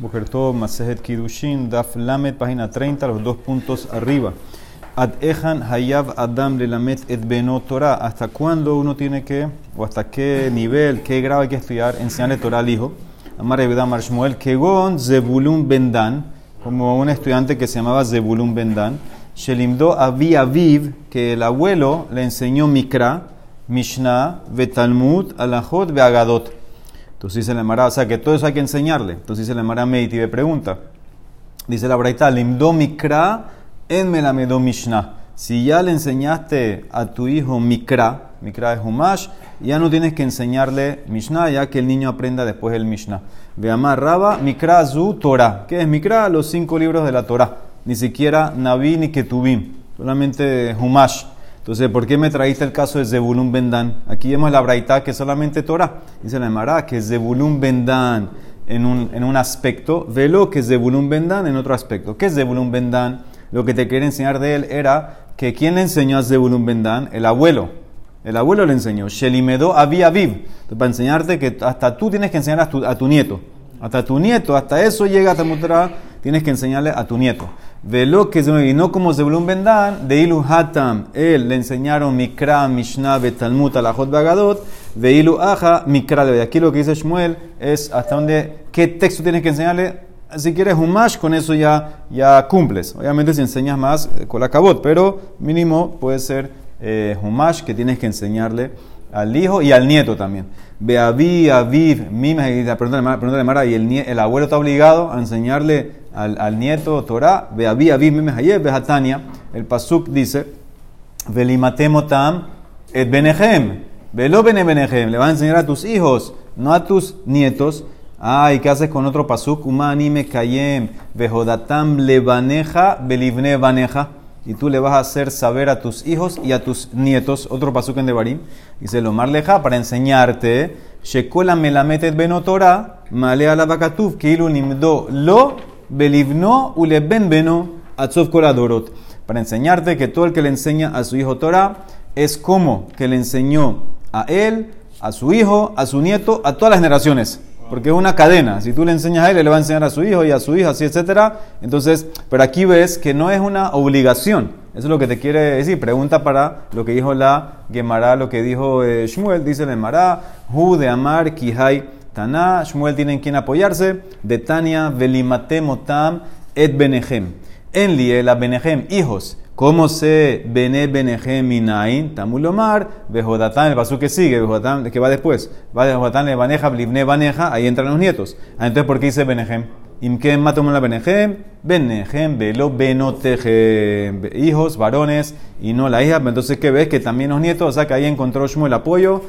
Bokertov, Masejet Kidushin, Daf Lamet, página 30, los dos puntos arriba. Ad Ejan Hayav Adam Lelamet Et Beno Torah. ¿Hasta cuándo uno tiene que, o hasta qué nivel, qué grado hay que estudiar, enseñarle Torah al hijo? Amar Ebedam Shmuel, Kegon Zebulun Bendan, como un estudiante que se llamaba Zebulun Bendan. Shelimdo Avi Aviv, que el abuelo le enseñó Mikra, Mishnah, Betalmud, Alajot, Beagadot. Entonces dice la Emara, o sea que todo eso hay que enseñarle. Entonces dice la Emara Meiti y pregunta. Dice la Braita, limdo mikra en melamedo mishnah. Si ya le enseñaste a tu hijo mikra, mikra es humash, ya no tienes que enseñarle mishnah, ya que el niño aprenda después el mishnah. Veamar raba, mikra zu Torah. ¿Qué es mikra? Los cinco libros de la Torah. Ni siquiera naví ni ketubim, solamente humash. Entonces, ¿por qué me traíste el caso de Zebulun Bendan? Aquí vemos la braita que es solamente Torah. Dice la Emara que Zebulun Bendan en un, en un aspecto, velo que Zebulun Bendan en otro aspecto. ¿Qué es Zebulun Bendan? Lo que te quería enseñar de él era que ¿quién le enseñó a Zebulun Bendan? El abuelo. El abuelo le enseñó. Shelimedo Avi Aviv. Para enseñarte que hasta tú tienes que enseñar a tu, a tu nieto. Hasta tu nieto, hasta eso llega a Tamutra, tienes que enseñarle a tu nieto. Velo que y no como Zebulun Bendan, de Ilu Hatam, él le enseñaron Mikra, Mishnah, Betalmut, Alajot, Bagadot, de Ilu Aja, Mikra. De aquí lo que dice Shmuel es hasta dónde, qué texto tienes que enseñarle. Si quieres Humash, con eso ya, ya cumples. Obviamente si enseñas más, eh, con la cabot, pero mínimo puede ser eh, Humash que tienes que enseñarle al hijo y al nieto también. Beavi, Aviv, Mima, pregunta de Mara, y el, el abuelo está obligado a enseñarle al, al nieto Torah, Beavi, Aviv, Mima, Hayev, Behatania. El Pasuk dice, Velimatemotam et Benehem, Velo Bene Benehem, le va a enseñar a tus hijos, no a tus nietos. Ah, ¿y qué haces con otro pasuk? Uma anime kayem, vejodatam levaneja, belivne vaneja y tú le vas a hacer saber a tus hijos y a tus nietos, otro pasuk en Devarim, dice lo marleja para enseñarte, shekola melametet benotora, malea la bakatuf, kilu nimdo lo, belivno uleben beno, atzov koladorot. Para enseñarte que todo el que le enseña a su hijo Torah es como que le enseñó a él, a su hijo, a su nieto, a todas las generaciones. Porque es una cadena. Si tú le enseñas a él, él le va a enseñar a su hijo y a su hija, así, etcétera. Entonces, pero aquí ves que no es una obligación. Eso es lo que te quiere decir. Pregunta para lo que dijo la Gemara, lo que dijo eh, Shmuel. Dice la Gemara, Hu de Amar, Kihai, Taná. Shmuel tiene en quien apoyarse. De Tania, Velimate Motam, Et Benehem. En la Benehem, hijos. ¿Cómo se bene benejem minain? Tamulomar, bejodatán, el paso que sigue, bejodatán, que va después. Va de bejodatán, le baneja, blibne baneja, ahí entran los nietos. Ah, entonces, ¿por qué dice benejem? Imkem matomon la benejem, benejem, velo benotejem. Hijos, varones, y no la hija. Entonces, ¿qué ves? Que también los nietos, o sea, que ahí encontró Shmuel el apoyo,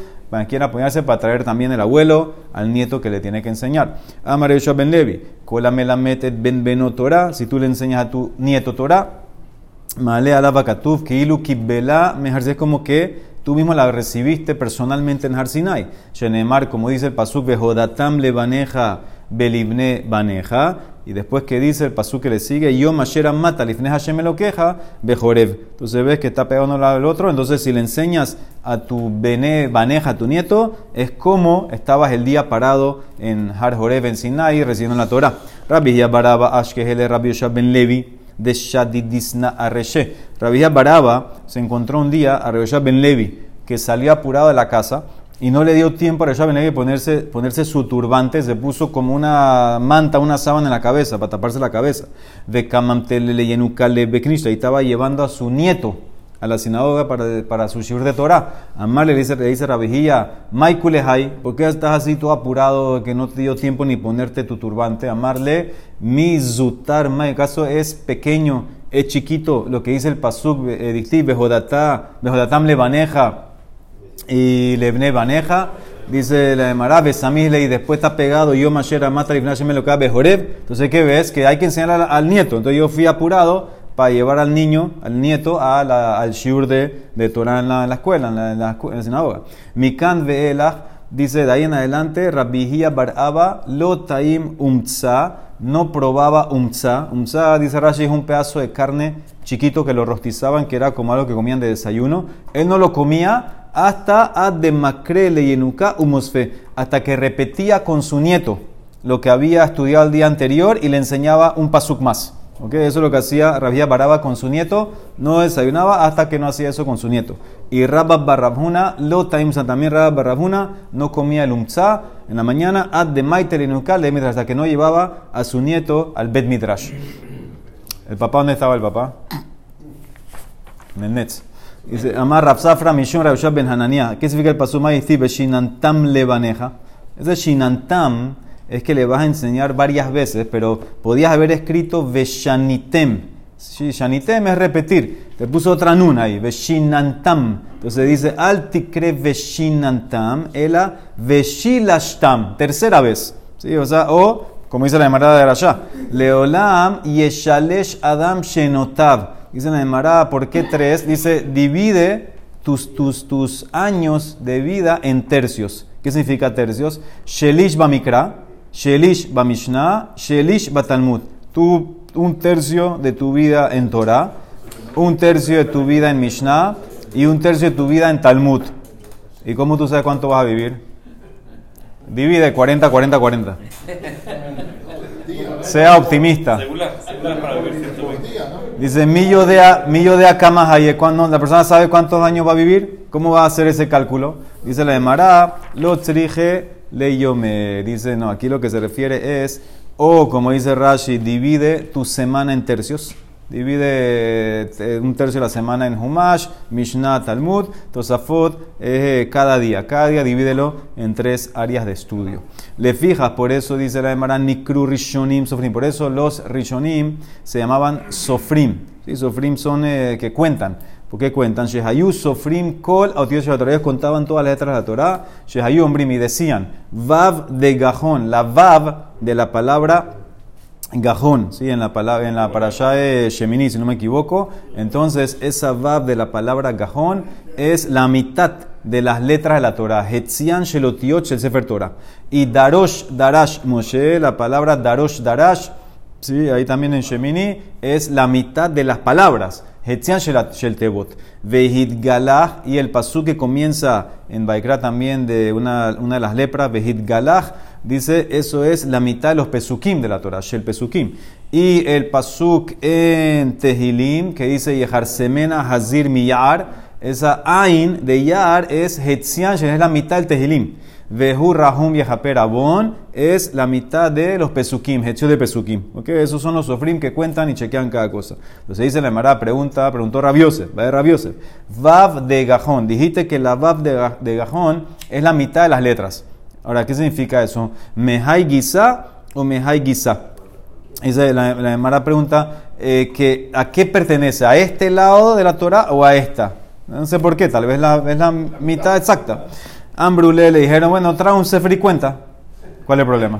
quien apoyarse para traer también el abuelo al nieto que le tiene que enseñar. Amar Ben Levi, kola melametet ben benotorah, si tú le enseñas a tu nieto Torah, Male alaba katuf, que ilu kibbela, es como que tú mismo la recibiste personalmente en Harsinai. Shenemar, como dice el pasuk, bejodatam le baneja belibne baneja. Y después que dice el pasuk que le sigue, yo mashera mata, lifne Hashem me lo queja, bejorev. Entonces ves que está pegado uno al otro. Entonces, si le enseñas a tu bene baneja, a tu nieto, es como estabas el día parado en Har Jorev, en Sinai, recibiendo la Torah. Rabbi Yabaraba Ashkehele Rabbi Yoshab ben Levi de Shadidisna Areshe. Rabia Baraba se encontró un día a Rabbi Ben Levi, que salió apurado de la casa y no le dio tiempo a Levi ponerse, ponerse su turbante, se puso como una manta, una sábana en la cabeza, para taparse la cabeza. De y estaba llevando a su nieto a la sinagoga para, para su shur de Torah. Amarle le dice, le dice Rabijía, ¿por qué estás así todo apurado que no te dio tiempo ni ponerte tu turbante? Amarle, mi zutar, el caso es pequeño, es chiquito, lo que dice el pasuk, edictiv, bejodatam le baneja y lebne baneja. Dice la de Mará, y después está pegado, yo mashera mata y lo cabe Entonces, ¿qué ves? Que hay que enseñar al nieto. Entonces yo fui apurado para llevar al niño, al nieto, a la, al shiur de, de Torah en la, en la escuela, en la, en la, sinagoga. Mikan ve'elach, dice de ahí en adelante, Rabihia baraba lo taim umtza, no probaba umtza. Umtza, dice Rashi, es un pedazo de carne chiquito que lo rostizaban, que era como algo que comían de desayuno. Él no lo comía hasta ad de macrele y enuka umosfe, hasta que repetía con su nieto lo que había estudiado el día anterior y le enseñaba un pasuk más. ¿Okay? Eso es lo que hacía Rabia Baraba con su nieto. No desayunaba hasta que no hacía eso con su nieto. Y Rabba Barrabhuna, lo taimsa también Rabba Barrabhuna, no comía el umtza en la mañana, ad de maiter de hasta que no llevaba a su nieto al Bet Midrash. ¿El papá dónde estaba el papá? En el Netz. Dice, Amar Rapsafra Mishon Rabshab Ben Hanania. ¿Qué significa el pasuma y Shinantam levaneja? Ese Shinantam es que le vas a enseñar varias veces, pero podías haber escrito Veshanitem. Shanitem es repetir. Te puso otra nun ahí, Veshinantam. Entonces dice, Al tikre Veshinantam, ela Veshilashtam. Tercera vez. ¿Sí? O sea, o, como dice la Emara de Rasha, Leolam Yeshalesh Adam Shenotav. Dice la Emara, ¿por qué tres? Dice, divide tus, tus, tus años de vida en tercios. ¿Qué significa tercios? Shelish Bamikra Shelish Bamishna, Shelish Batalmud. Tú, un tercio de tu vida en Torah, un tercio de tu vida en Mishnah y un tercio de tu vida en Talmud. ¿Y cómo tú sabes cuánto vas a vivir? Divide 40, 40, 40. Sea optimista. Dice, millo de, millo de cuando la persona sabe cuántos años va a vivir, ¿cómo va a hacer ese cálculo? Dice la de Mará, lo trije yo me dice, no, aquí lo que se refiere es, o como dice Rashi, divide tu semana en tercios. Divide eh, un tercio de la semana en Humash, Mishnah, Talmud, Tosafot, eh, cada día. Cada día divídelo en tres áreas de estudio. Le fijas, por eso dice la Emara, Nikru Rishonim Sofrim. Por eso los Rishonim se llamaban Sofrim. ¿Sí? Sofrim son eh, que cuentan. ¿Por qué cuentan? Shehayu, Sofrim, Kol, Autios de Ellos contaban todas las letras de la Torah. Shehayu, Ombrim, y decían, Vav de Gajón. La Vav de la palabra Gajón, ¿sí? en la palabra en la parashá de Shemini, si no me equivoco. Entonces, esa Vav de la palabra Gajón es la mitad de las letras de la Torah. Hetzian Shelotiot el Sefer Torah. Y Darosh Darash Moshe, la palabra Darosh Darash, ¿sí? ahí también en Shemini, es la mitad de las palabras. Hetzian Shel Tebot. Galach, y el pasú que comienza en Baikra también de una, una de las lepras, Vehid Galach, dice eso es la mitad de los pesukim de la Torah, Shel Pesukim. Y el pasuk en Tehilim, que dice Yehar Semena Hazir Miyar, esa Ain de Yar es Hetzian, es la mitad del Tehilim. Vehu Rahum Yehaperabon es la mitad de los Pesukim, hecho de Pesukim. ¿Okay? Esos son los sofrim que cuentan y chequean cada cosa. Entonces dice la Emara, pregunta, preguntó Rabiosef, va de Rabiosef. Vav de Gajón. Dijiste que la Vav de Gajón es la mitad de las letras. Ahora, ¿qué significa eso? ¿Mehai Gisa o Mehai Gisa? Dice la, la pregunta eh, que, a qué pertenece, a este lado de la Torah o a esta. No sé por qué, tal vez la, es la mitad exacta. Ambrule le dijeron, bueno, trae un Sefer y cuenta. ¿Cuál es el problema?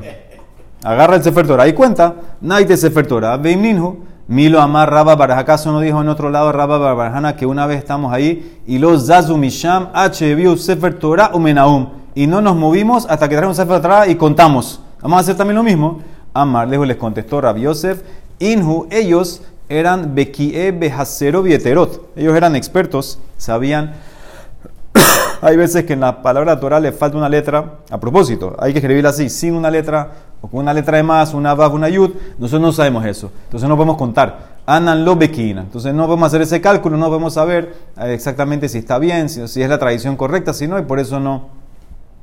Agarra el Sefer Torah y cuenta. Naite Sefer Torah. Ninhu. Milo Amar Rabba. ¿Acaso no dijo en otro lado Rabba Barajana que una vez estamos ahí y los Zazu Misham H. Sefer Torah Umenaum? Y no nos movimos hasta que trajeron un Sefer Torah y contamos. Vamos a hacer también lo mismo. Amar les contestó Rabbi Yosef. Inhu, ellos eran Bekie Behasero Vieterot. Ellos eran expertos, sabían hay veces que en la palabra Torah le falta una letra a propósito. Hay que escribirla así, sin una letra o con una letra de más, una vav, una yud. Nosotros no sabemos eso. Entonces no podemos contar. Anan lo bequina. Entonces no podemos hacer ese cálculo, no podemos saber eh, exactamente si está bien, si, es la tradición correcta, si no, y por eso no.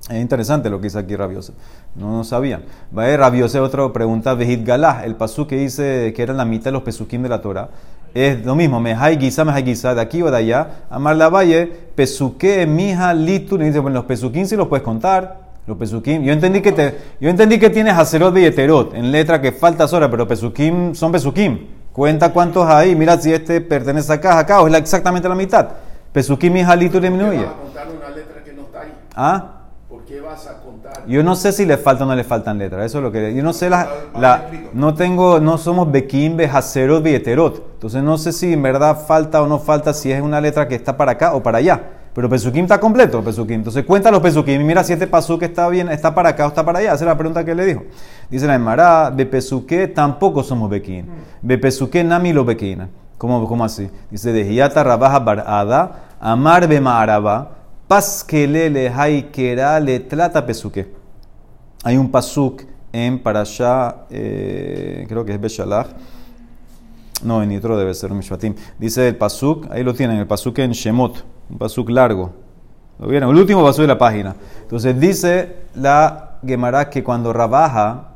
Es interesante lo que dice aquí Rabiose. No, no sabían. Va a Rabiose otra pregunta. Vejit Galah, el pasú que dice que era la mitad de los pesuquín de la Torah es lo mismo, me hay guisa, me hay guisa, de aquí o de allá. Amar la valle, pesuque, mija, litu. dice, bueno, los pesuquín sí los puedes contar. Los pesuquín. Yo entendí que, te, yo entendí que tienes acerot y eterot en letra que falta sola, pero pesuquín son pesuquín. Cuenta cuántos hay. Mira si este pertenece acá, acá, o es exactamente la mitad. Pesuquín, mija, litu, disminuye. una letra que no está ahí? ¿Ah? ¿Por qué vas a contar? Yo no sé si le faltan o no le faltan letras. Eso es lo que. Yo no sé la. la no tengo. No somos Bekim, Bejacerot, Bieterot. Entonces no sé si en verdad falta o no falta, si es una letra que está para acá o para allá. Pero Pesukim está completo, Pesukim. Entonces cuenta los Pesukim y mira si este que está bien, está para acá o está para allá. Esa es la pregunta que le dijo. Dice la Emara, Bepesuke tampoco somos Bekim. Bepesuke nami lo Bekina. ¿Cómo, ¿Cómo así? Dice, de Hiata Rabaja Barada, Amar Bemaaraba. Paskelele haikera le trata pesuque. Hay un pasuk en Parashá, eh, creo que es Beshalach. No, en Nitro debe ser Mishpatim. Dice el Pasuk, ahí lo tienen, el Pasuk en Shemot, un Pasuk largo. ¿Lo vieron? El último Pasuk de la página. Entonces dice la Gemara que cuando Rabaja,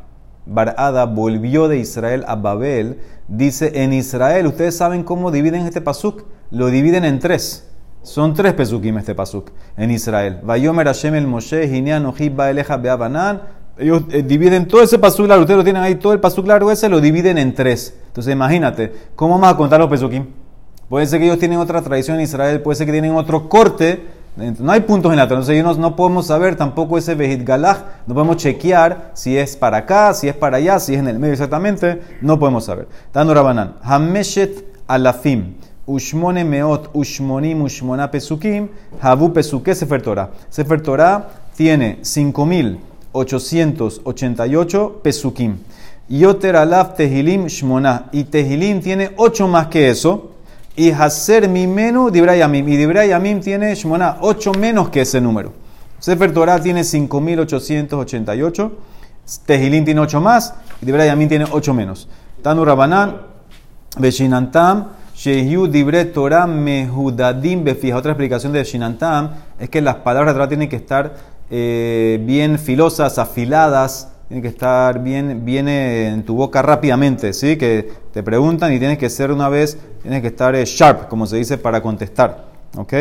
Barada, volvió de Israel a Babel, dice en Israel, ustedes saben cómo dividen este Pasuk, lo dividen en tres. Son tres pesukim este pasuk en Israel. Vayomer Hashem el Moshe, Hinean Ojib Baeleja Beabanan. Ellos eh, dividen todo ese pasuk largo, ustedes lo tienen ahí, todo el pasuk largo ese lo dividen en tres. Entonces imagínate, ¿cómo vamos a contar los pesukim? Puede ser que ellos tienen otra tradición en Israel, puede ser que tienen otro corte. No hay puntos en la Entonces ellos no, podemos saber tampoco ese Behit Galach, no podemos chequear si es para acá, si es para allá, si es en el medio exactamente, no podemos saber. Dando Rabanan, Hameshet Alafim. Ushmone meot, ushmonim, ushmona pesukim, habu pesuke sefer Torah. Sefer Torah tiene 5.888 pesukim. Yoter alaf tehilim shmona. Y tehilim tiene 8 más que eso. Y haser mimenu dibrayamim. Y dibrayamim tiene shmona 8 menos que ese número. Sefer Torah tiene 5.888. Tehilim tiene 8 más. Y dibrayamim tiene 8 menos. Tanu Rabanan, Beshinantam. Shehu dibre Torah. Otra explicación de Shinantam es que las palabras de tienen que estar eh, bien filosas, afiladas, tienen que estar bien, bien en tu boca rápidamente, ¿sí? Que te preguntan y tienes que ser una vez, tienes que estar eh, sharp, como se dice, para contestar, ¿ok?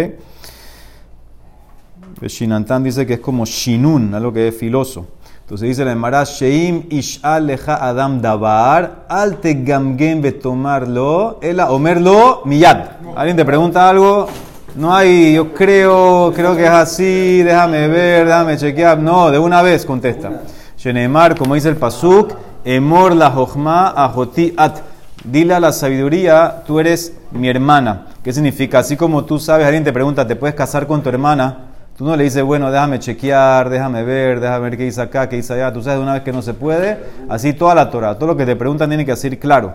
Shinantam dice que es como shinun, algo que es filoso. Entonces dice la Emara, Sheim ish'al leja adam dabar, al gamgen tomarlo, ela omerlo miyad. Alguien te pregunta algo, no hay, yo creo, creo que es así, déjame ver, déjame chequear. No, de una vez contesta. Shenemar, como dice el Pasuk, emor la jochma ajoti at. Dile a la sabiduría, tú eres mi hermana. ¿Qué significa? Así como tú sabes, alguien te pregunta, ¿te puedes casar con tu hermana? Tú no le dices, bueno, déjame chequear, déjame ver, déjame ver qué dice acá, qué dice allá. Tú sabes de una vez que no se puede. Así toda la Torah, todo lo que te preguntan tiene que decir claro.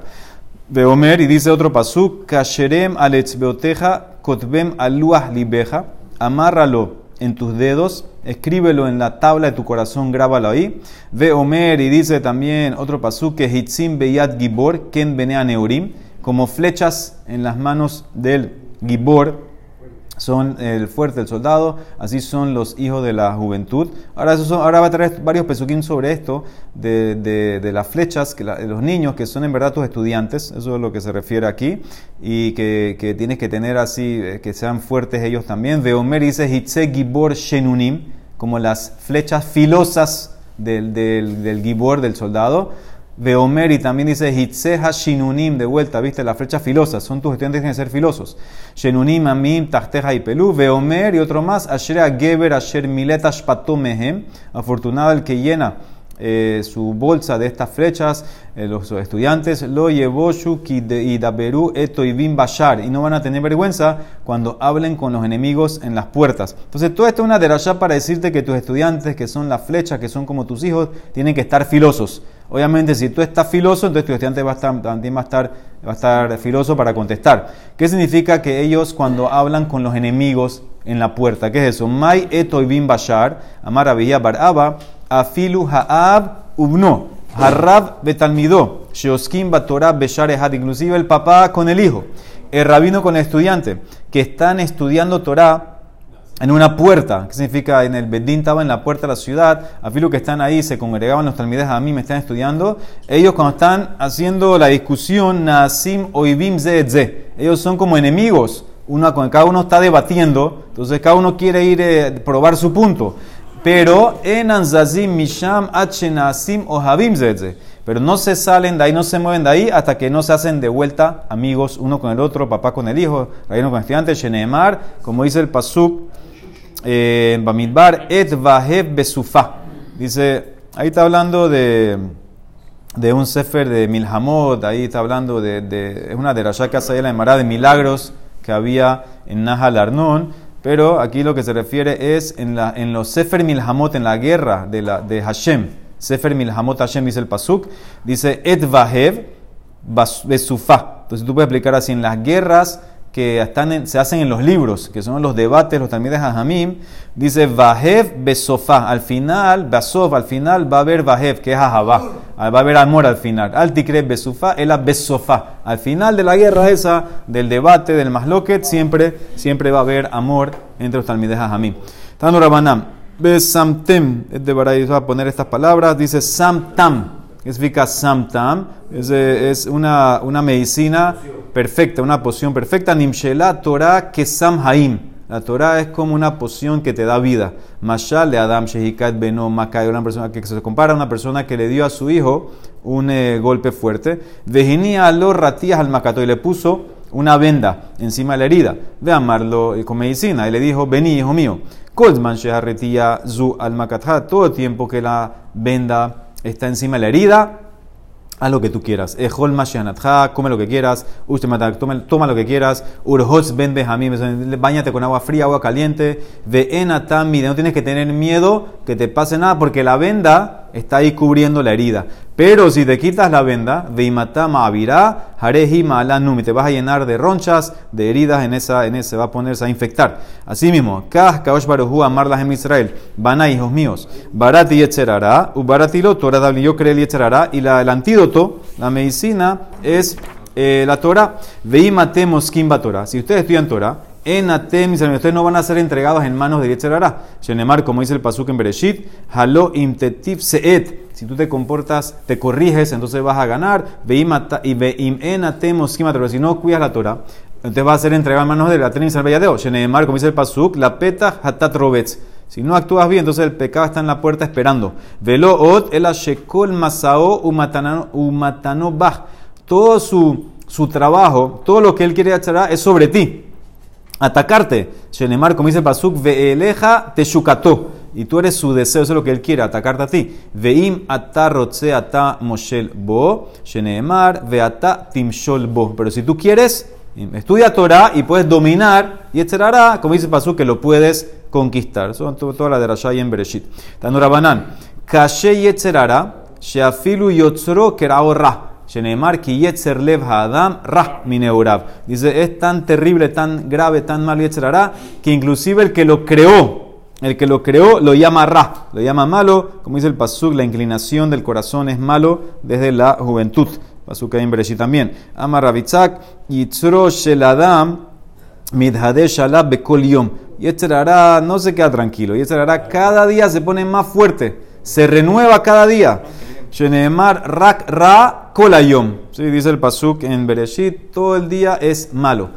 De Omer, y dice otro pasuk, kasherem beoteja kotbem aluah libeja, amárralo en tus dedos, escríbelo en la tabla de tu corazón, grábalo ahí. Ve Omer, y dice también otro pasuk, que hitzim beyat gibor, ken benea neurim, como flechas en las manos del gibor, son el fuerte, el soldado, así son los hijos de la juventud. Ahora, eso ahora va a traer varios pesuquín sobre esto, de, de, las flechas, que los niños que son en verdad tus estudiantes, eso es lo que se refiere aquí, y que, que tienes que tener así, eh, que sean fuertes ellos también. Veomer dice Hitze Gibor Shenunim, como las flechas filosas del, del, del Gibor, del soldado. Veomer y también dice Hitzeha Shinunim, de vuelta, viste, las flechas filosas, son tus estudiantes que tienen que ser filosos. Shenunim, Amim, Tachteja y Pelú. Veomer y otro más, Ashrea Geber, Asher Milet Ashpatomehem, afortunado el que llena eh, su bolsa de estas flechas, eh, los estudiantes, lo llevó y Daberu eto y bashar, y no van a tener vergüenza cuando hablen con los enemigos en las puertas. Entonces, todo esto es una derashá para decirte que tus estudiantes, que son las flechas, que son como tus hijos, tienen que estar filosos. Obviamente, si tú estás filoso, entonces tu estudiante va a estar, también va a estar, va a estar filoso para contestar. ¿Qué significa que ellos cuando hablan con los enemigos en la puerta? ¿Qué es eso? Mai eto y bin bashar, amar baraba, afilu ha'ab ubno, harrab betalmido, sheoskim batorah beshar inclusive el papá con el hijo, el rabino con el estudiante, que están estudiando Torah en una puerta, ¿qué significa? En el Bedín estaba en la puerta de la ciudad, afilu que están ahí, se congregaban los talmides a mí, me están estudiando, ellos cuando están haciendo la discusión, nasim oibim ze ellos son como enemigos, uno, cada uno está debatiendo, entonces cada uno quiere ir a eh, probar su punto. Pero en Anzazim Misham Achenasim o Habim Pero no se salen de ahí, no se mueven de ahí hasta que no se hacen de vuelta amigos uno con el otro, papá con el hijo, reino con el estudiante, Sheneemar, como dice el Pasuk en Bamidbar, Et Vahev Besufa. Dice, ahí está hablando de, de un sefer de Milhamot, ahí está hablando de, es una de que hace la Emara de milagros que había en Nahal Arnon pero aquí lo que se refiere es en, en los Sefer Milhamot, en la guerra de, la, de Hashem. Sefer Milhamot Hashem dice el Pasuk, dice Et Vahev Besufa. Entonces tú puedes explicar así, en las guerras que están en- se hacen en los libros, que son los debates, los talmides hajamim, dice Vahev besofá. Al final, Basof, al final va a haber Vahev, que es Ahabá. Va a haber amor al final. Al tikre besufá, el besofá. Al final de la guerra esa, del debate, del masloquet, siempre, siempre va a haber amor entre los talmides hajamim. Tanu Rabanam, besamtem, es de Baray, va a poner estas palabras, dice samtam. ¿Qué significa samtam? Es, es una, una medicina perfecta, una poción perfecta. Nimshela Torah kesam haim. La Torah es como una poción que te da vida. Mashal de Adam Shehikat Beno Makai, una persona que se compara a una persona que le dio a su hijo un eh, golpe fuerte. Vejinía los ratías al macato y le puso una venda encima de la herida. A amarlo eh, con medicina. Y le dijo, vení, hijo mío. Kolzman Sheharretía Zu al Makatha. Todo el tiempo que la venda está encima de la herida, haz lo que tú quieras. Ejol mashianatja, come lo que quieras. Usted toma, lo que quieras. Urhots ben benjamín, bañate con agua fría, agua caliente. Ve enatami, no tienes que tener miedo que te pase nada porque la venda está ahí cubriendo la herida. Pero si te quitas la venda, veimatama avirá, harejima alanum, y te vas a llenar de ronchas, de heridas en esa, en esa, se va a ponerse a infectar. Así mismo, kaosh baruhu amarlas en Israel, van hijos míos, barati yetzerará, ubarati lo, Torah yo creé el yetzerará, y la, el antídoto, la medicina, es eh, la Torah, veimatemos kimba Torah. Si ustedes estudian Torah, en Atem, ustedes no van a ser entregados en manos de Yetzerará. Shenemar, como dice el pasuk en Bereshit, halo imtetiv seet. Si tú te comportas, te corriges, entonces vas a ganar. Veim en Atem Torah. Si no cuidas la Torah, entonces vas a ser entregado en manos de la Atem y Shenemar, como dice el pasuk, la peta hatat robetz. Si no actúas bien, entonces el pecado está en la puerta esperando. Velo ot el ashekol masao umatano bach. Todo su, su trabajo, todo lo que él quiere hacer es sobre ti atacarte. Shenemar, como dice Pasuk, veeleja teshukato. Y tú eres su deseo, eso es lo que él quiere, atacarte a ti. Veim ata rotze ata moshel bo. Shenemar, veata timshol bo. Pero si tú quieres, estudia Torah y puedes dominar, y etcétera, como dice Pasuk, que lo puedes conquistar. Son to- todas las de en Bereshit. Tanura Banan. Kashe yetzerara, sheafilu yotzro kerao ra. Shenemar ki yetzer lev ha'adam rah mineurav. Dice, es tan terrible, tan grave, tan mal yetzerara, que inclusive el que lo creó, el que lo creó lo llama ra, lo llama malo, como dice el pasuk, la inclinación del corazón es malo desde la juventud. Pasuk en Bereshit también. Amar Rabitzak, yitzro shel adam midhadesh alab bekol yom. Yetzerara no se queda tranquilo, Yetzerara cada día se pone más fuerte, se renueva cada día. Sheneemar rak ra kolayom. Sí, dice el pasuk en Bereshit, todo el día es malo.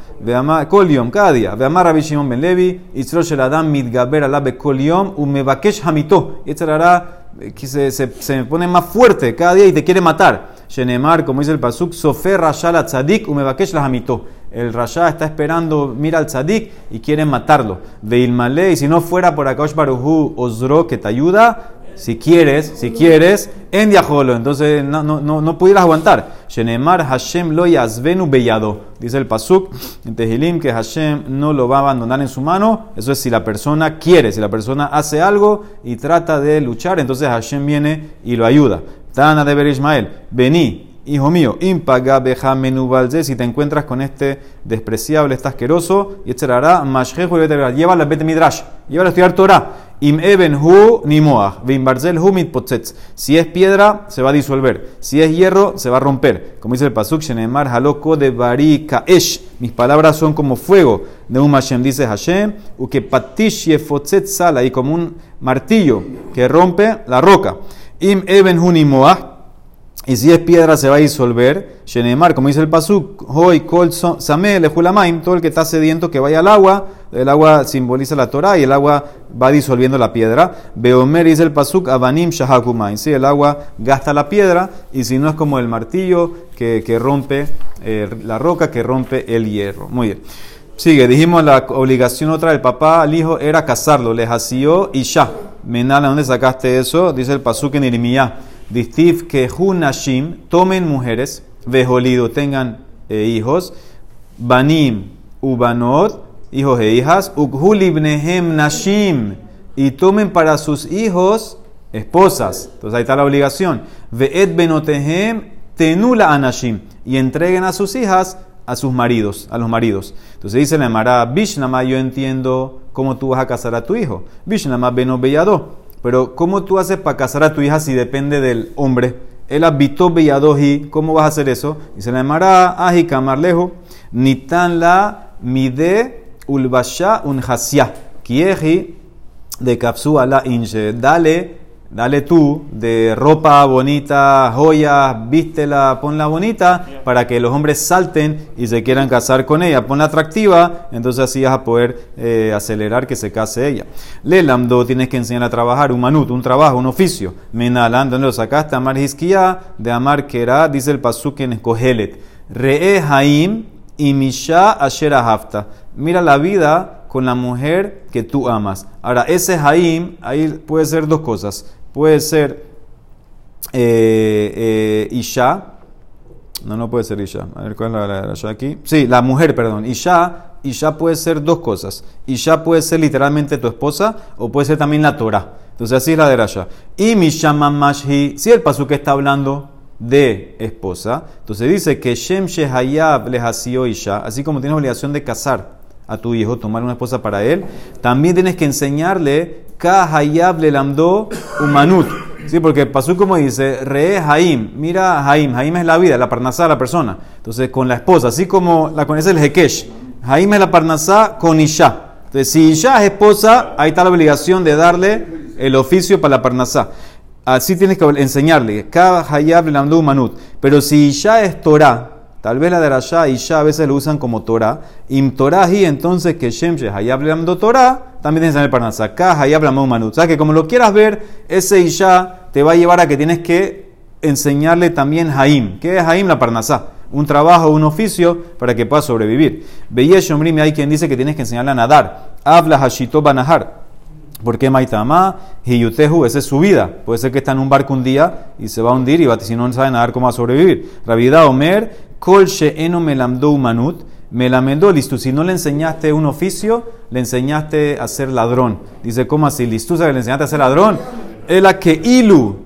Kolyom, cada día. Veamar Rabbi Shimon ben Levi, Yitzro shel adam mitgaber alab bekol yom, umebakesh hamito. Yetzerara eh, que se, se, se pone más fuerte cada día y te quiere matar. Shenemar, como dice el pasuk, sofer rasha la tzadik, umebakesh la hamito. El rasha está esperando, mira al tzadik y quiere matarlo. De Ilmale, y si no fuera por Akaosh Baruhu Ozro que te ayuda, si quieres, si quieres, en Diajolo, entonces no, no, no, no pudieras aguantar. Shenemar Hashem lo yazvenu beyado. Dice el Pasuk en Tehilim que Hashem no lo va a abandonar en su mano. Eso es si la persona quiere, si la persona hace algo y trata de luchar, entonces Hashem viene y lo ayuda. Tana de Ber Ismael, vení, Hijo mío, impaga beja menubalze, si te encuentras con este despreciable, este asqueroso, y etcétera, mashjejo y llévala al bet midrash, llévala a estudiar Torah. Im eben hu nimoach, vim barzel hu mitpotzetz. Si es piedra, se va a disolver. Si es hierro, se va a romper. Como dice el pasuk, shenemar haloko de bari kaesh. Mis palabras son como fuego. De un Hashem, dice Hashem, u que patish sala, y como un martillo que rompe la roca. Im eben hu nimoach, y si es piedra se va a disolver. Shenemar, como dice el pasuk, hoy kol sameh lejulamaim, todo el que está sediento que vaya al agua, el agua simboliza la Torah y el agua va disolviendo la piedra. Beomer dice el pasuk, abanim shahakumaim, si el agua gasta la piedra y si no es como el martillo que, que rompe eh, la roca, que rompe el hierro. Muy bien. Sigue, dijimos la obligación otra del papá al hijo era casarlo, le hació y ya. Menala, ¿dónde sacaste eso? Dice el pasuk en Irmiyah. Distiv que hunashim tomen mujeres, vejolido, tengan eh, hijos, banim ubanot, hijos e hijas, ukhulibnehem nashim, y tomen para sus hijos esposas. Entonces ahí está la obligación. Ve'et benotehem tenula anashim, y entreguen a sus hijas a sus maridos, a los maridos. Entonces dice la Emara, Bishnama, yo entiendo cómo tú vas a casar a tu hijo. Bishnama beno bellado. Pero ¿cómo tú haces para casar a tu hija si depende del hombre? Él habitó belladoji. ¿Cómo vas a hacer eso? Dice la Emara, aji kamarlejo, nitan la mide ulbasha un hasya. Kieji de kapsu ala inje. Dale Dale tú de ropa bonita, joyas, vístela, ponla bonita para que los hombres salten y se quieran casar con ella. Ponla atractiva, entonces así vas a poder eh, acelerar que se case ella. Le lamdo tienes que enseñar a trabajar, un manut, un trabajo, un oficio. Menalan, donde lo sacaste? Amar Hiskia, de Amar Kera, dice el pasuk en Kohelet. Re'e Haim y Misha Ashera Hafta. Mira la vida con la mujer que tú amas. Ahora, ese Haim, ahí puede ser dos cosas puede ser eh, eh, Isha. No, no puede ser Isha. A ver cuál es la, la, aquí. Sí, la mujer, perdón. Isha, Isha puede ser dos cosas. Isha puede ser literalmente tu esposa o puede ser también la Torah. Entonces así es la de Rasha. Y Mishama Mashhi, si el que está hablando de esposa, entonces dice que Shem Shehayab le Isha, así como tienes obligación de casar a tu hijo, tomar una esposa para él, también tienes que enseñarle Kahayab le umanut. Sí, porque pasó como dice, re Jaim, mira Jaim, Jaim es la vida, la parnasá la persona. Entonces, con la esposa, así como la conoce el Hekesh, Jaim es la parnasá con Isha. Entonces, si Isha es esposa, ahí está la obligación de darle el oficio para la parnasá. Así tienes que enseñarle, Kahayab le umanut. Pero si Isha es Torah, Tal vez la de Rasha y Isha a veces lo usan como Torah. Im Torahi, entonces que Shem Hayab hablando Torah, también tienes que saber para Acá Hayab Manut. O sea que como lo quieras ver, ese Isha te va a llevar a que tienes que enseñarle también Haim. ¿Qué es Haim? La Parnasá. Un trabajo, un oficio para que pueda sobrevivir. Veía Shomrimi, hay quien dice que tienes que enseñarle a nadar. Habla Hashito Banahar. ¿Por qué Maitama? Hiyutehu, esa es su vida. Puede ser que está en un barco un día y se va a hundir y si no sabe nadar, ¿cómo va a sobrevivir? Rabida Omer, Kol she'eno melamdo umanut, melamendo listo. Si no le enseñaste un oficio, le enseñaste a ser ladrón. Dice, ¿cómo así? ¿Listut le enseñaste a ser ladrón? Es la que ilu,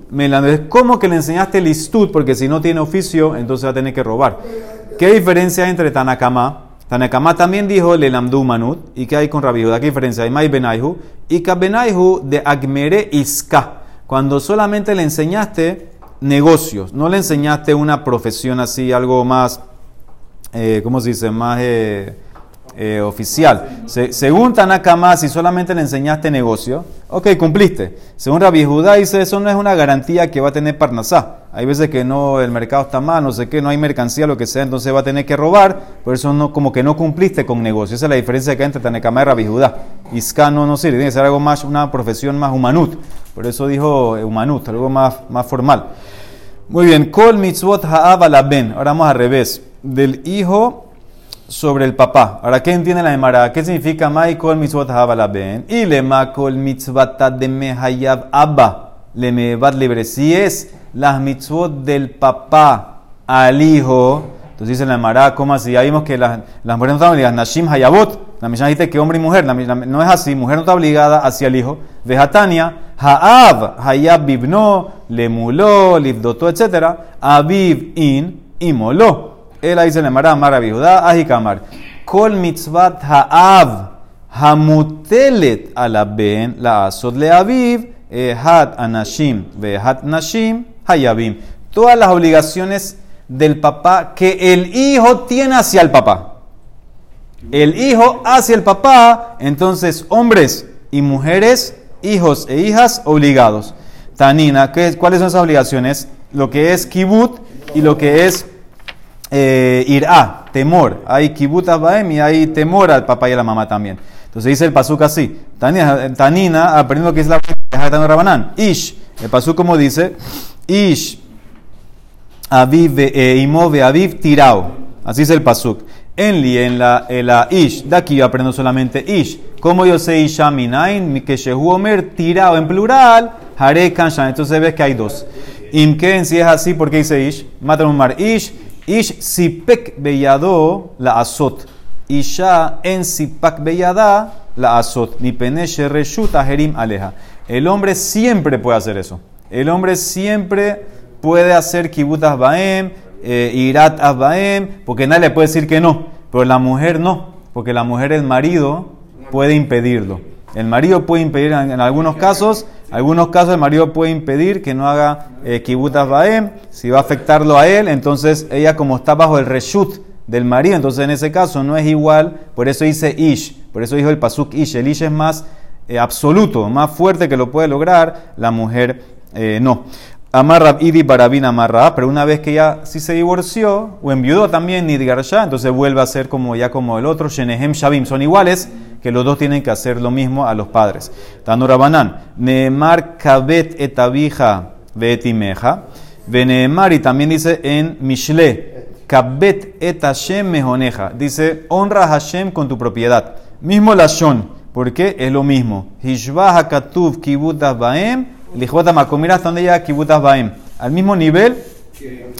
¿cómo que le enseñaste listut? Porque si no tiene oficio, entonces va a tener que robar. ¿Qué diferencia hay entre Tanakama? Tanakama también dijo le lamdu manut. ¿Y qué hay con Rabbi ¿Qué diferencia hay? Mai benaihu. Y benaihu de agmere iska. Cuando solamente le enseñaste negocios, no le enseñaste una profesión así, algo más, eh, ¿cómo se dice? Más eh, eh, oficial. según Tanakama, si solamente le enseñaste negocio, ok, cumpliste. Según Rabbi Judá dice, eso no es una garantía que va a tener Parnasá. Hay veces que no, el mercado está mal, no sé qué, no hay mercancía, lo que sea, entonces va a tener que robar, por eso no, como que no cumpliste con negocio. Esa es la diferencia que hay entre Tanakama y Rabbi Judá. Isca no, no sirve, tiene que ser algo más, una profesión más humanut. Por eso dijo humanut, algo más, más formal. Muy bien, kol mitzvot ha'ab ben. Ahora vamos al revés. Del hijo sobre el papá. Ahora, ¿qué entiende la Emara? ¿Qué significa kol mitzvot la ben? Y le ma kol mitzvot de mehayab abba. Le libre. Si es las mitzvot del papá al hijo, entonces dice la Emara, ¿cómo así? Ya vimos que las, las mujeres no están obligadas. Nashim hayabot. La Mishnah dice que hombre y mujer. no es así. Mujer no está obligada hacia el hijo. Vejatania Ha'av, Hayab bibno, Lemuló, Livdoto, etc. Aviv in, Imoló. Él ahí se le mara Mara Judá, Ajikamar. Kol mitzvat Ha'av, Hamutelet la ben, la asod le Aviv, Ehat anashim, Vehat nashim, Hayabim. Todas las obligaciones del papá que el hijo tiene hacia el papá. El hijo hacia el papá, entonces hombres y mujeres hijos e hijas obligados. Tanina, ¿cuáles son esas obligaciones? Lo que es kibut y lo que es eh, irá, temor. Hay kibut abaem y hay temor al papá y a la mamá también. Entonces dice el pasuk así. Tanina, tanina aprendiendo que es la Rabanán. Ish, el pasuk como dice, Ish, aviv, eh, imove, aviv, tirao. Así es el pasuk. Enli, en la, en la ish. De aquí yo aprendo solamente ish. Como yo sé isha minain, que omer tirado en plural, hare kanshan. Entonces ves que hay dos. Imken, si es así, ¿por qué dice ish? Matan. Ish, sipek beyado la en beyada la herim aleja. El hombre siempre puede hacer eso. El hombre siempre puede hacer kibutas baem, eh, irat abbaem, porque nadie le puede decir que no, pero la mujer no, porque la mujer, el marido, puede impedirlo. El marido puede impedir en, en algunos casos, algunos casos el marido puede impedir que no haga eh, kibbutz abbaem, si va a afectarlo a él, entonces ella como está bajo el reshut del marido, entonces en ese caso no es igual, por eso dice ish, por eso dijo el pasuk ish, el ish es más eh, absoluto, más fuerte que lo puede lograr, la mujer eh, no. Amarra idi barabin amarra, pero una vez que ya sí se divorció o enviudó también Nidgarsha, entonces vuelve a ser como ya como el otro, Shenehem Shabim, son iguales, que los dos tienen que hacer lo mismo a los padres. Tanura Banan, Neemar kabet etabija beetimeja, Veneemar y también dice en Mishle, kabet et mejoneja, dice honra a Hashem con tu propiedad. Mismo la Shon, porque es lo mismo. Hishbah hakatuv kibutas baem, lijota makom. Mira hasta llega kibutas baem. Al mismo nivel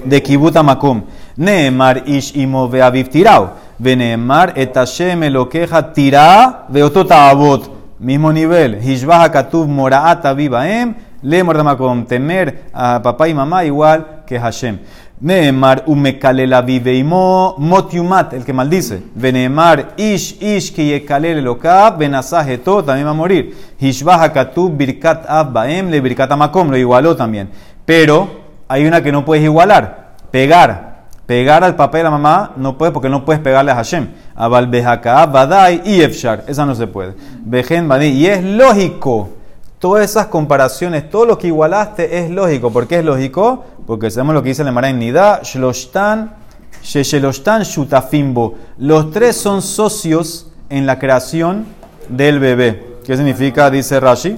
de kibuta makom. Neemar ish imo veaviv tirao. Veneemar et Hashem elokeja tira veotota avot. Mismo nivel. Hishbah hakatuv moraat avivaem. Le makom. Temer a papá y mamá igual que Hashem. Neemar umekalela viveimo motiumat, el que maldice. Veneemar ish ish que yekalele lokab, benasaje todo, también va a morir. Hishbaha katub birkat ab baem le birkat amakom, lo igualó también. Pero hay una que no puedes igualar, pegar. Pegar al papá y la mamá no puedes porque no puedes pegarle a Hashem. Abal badai y efshar, esa no se puede. Bejen badi, y es lógico. Todas esas comparaciones, todo lo que igualaste es lógico. ¿Por qué es lógico? Porque sabemos lo que dice la Mara en Nida, Shloshtan, Shesheloshtan Shutafimbo. Los tres son socios en la creación del bebé. ¿Qué significa? Dice Rashi.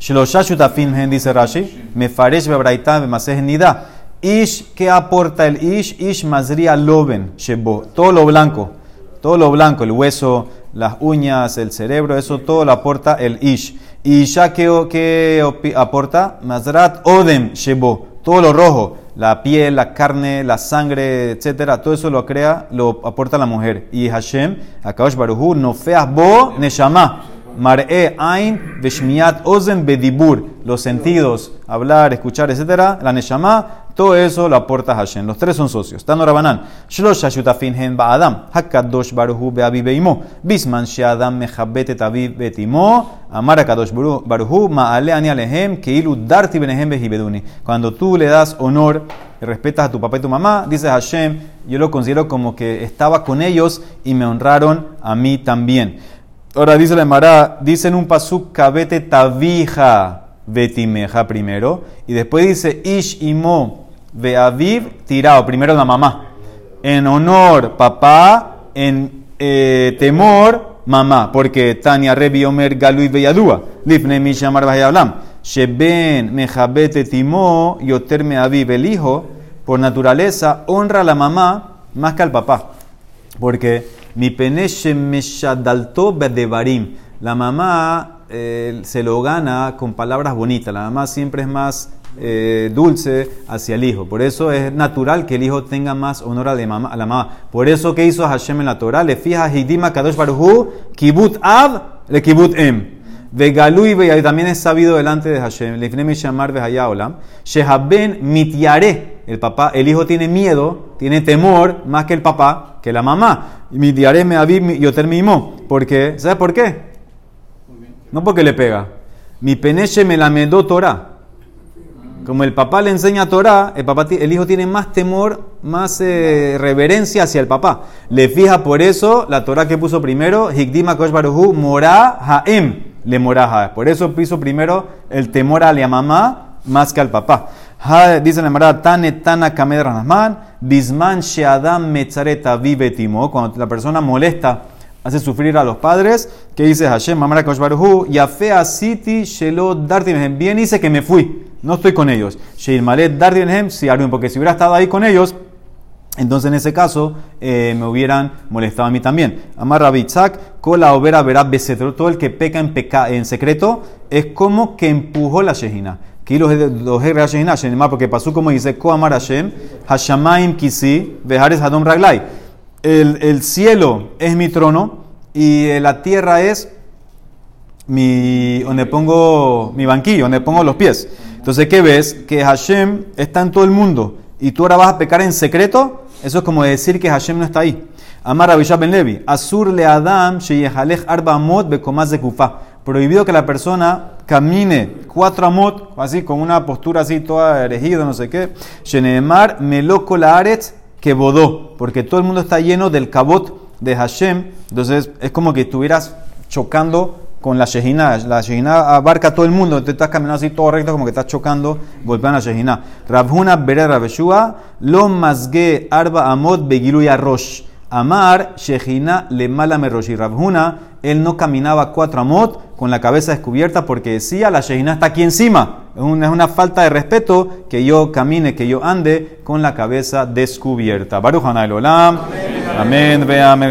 Shlosha Shutafim, dice Rashi. Mefaresh bebraita bemasej Nida. Ish, ¿qué aporta el Ish? Ish mazria loben, shebo. Todo lo blanco. Todo lo blanco, el hueso, las uñas, el cerebro, eso todo lo aporta el Ish. Y ya que, que aporta, Mazrat Odem Shebo, todo lo rojo, la piel, la carne, la sangre, etcétera, todo eso lo crea, lo aporta la mujer. Y Hashem, Akadosh Baruhu, no feas bo neshama, mar'e ain veshmiat ozen bedibur, los sentidos, hablar, escuchar, etcétera, la neshama, todo eso lo aporta Hashem. Los tres son socios. Tano Rabanan. Shlosha shutafin hen ba'adam. Hakadosh baruhu be'avi be'imo. Bisman she'adam mechabet et aviv betimo. Amar hakadosh baruhu ma'ale ani alehem keilu darti benehem behibeduni. Cuando tú le das honor y respetas a tu papá y tu mamá, dice Hashem, yo lo considero como que estaba con ellos y me honraron a mí también. Ahora dice la Mara, dice en un pasuk kabete tabija betimeja primero y después dice ish imo Ve aviv tirado, primero la mamá. En honor, papá. En eh, temor, mamá. Porque Tania Rebi Omer Galui Beyadua. Lifne Mishamar Bahayablam. Sheben Mejabete Timo Yoter Me Aviv, el hijo, por naturaleza, honra a la mamá más que al papá. Porque mi bedevarim. La mamá eh, se lo gana con palabras bonitas. La mamá siempre es más eh, dulce hacia el hijo. Por eso es natural que el hijo tenga más honor a la mamá. Por eso que hizo Hashem en la Torah, le fija Hidima Kadosh Baruhu, Kibut Ab, le Kibut Em. Vegalui y también es sabido delante de Hashem. Le llamar Olam. Shehaben mityare. El papá, el hijo tiene miedo, tiene temor más que el papá, que la mamá. Mityare me aviv yoter mimo. Porque, ¿sabes por qué? No porque le pega. Mi peneche me la medó Torah. Como el papá le enseña Torah, el, papá, el hijo tiene más temor, más eh, reverencia hacia el papá. Le fija por eso la Torah que puso primero, Hikdima Kosh Morah Haem, le Morah Por eso puso primero el temor a la mamá más que al papá. Dice la Mara, Tane Tana Kamed Bisman Sheadam Metzareta Vivetimo, cuando la persona molesta hace sufrir a los padres. ¿Qué dice Hashem? Mamara Kosh Yafea Siti Shelo Dartim. Bien dice que me fui no estoy con ellos. Sheirmalet Dardienhem, si porque si hubiera estado ahí con ellos, entonces en ese caso eh, me hubieran molestado a mí también. Amar Rabitzak, Kola Obera Verá todo el que peca en, peca en secreto es como que empujó la Shehina. La Shehina, porque pasó como dice, Ko Amar Hashem, Hashamaim Kisi, Vejares Hadom Raglai. El, el cielo es mi trono y eh, la tierra es mi, donde pongo mi banquillo, donde pongo los pies. Entonces, ¿qué ves? Que Hashem está en todo el mundo. y tú ahora vas a pecar en secreto, eso es como decir que Hashem no está ahí. Amar Abishab Ben Levi, Asur le Adam sheyehalech arba amot bekomaz kufa. Prohibido que la persona camine cuatro amot, así con una postura así toda erigida, no sé qué. Sheneemar meloko la que bodó, porque todo el mundo está lleno del cabot de Hashem. Entonces es como que estuvieras chocando con la Shejina. La Shejina abarca a todo el mundo. Tú estás caminando así todo recto, como que estás chocando, golpeando la Shejina. Rabhuna Bere Rabeshua, lo mazge arba amot begilu rosh. Amar Shejina le mala meroshi. Rabhuna, él no caminaba cuatro amot con la cabeza descubierta porque decía la Shejina está aquí encima. Es una, es una, falta de respeto que yo camine, que yo ande con la cabeza descubierta. Baruch Olam. Amén. Amén.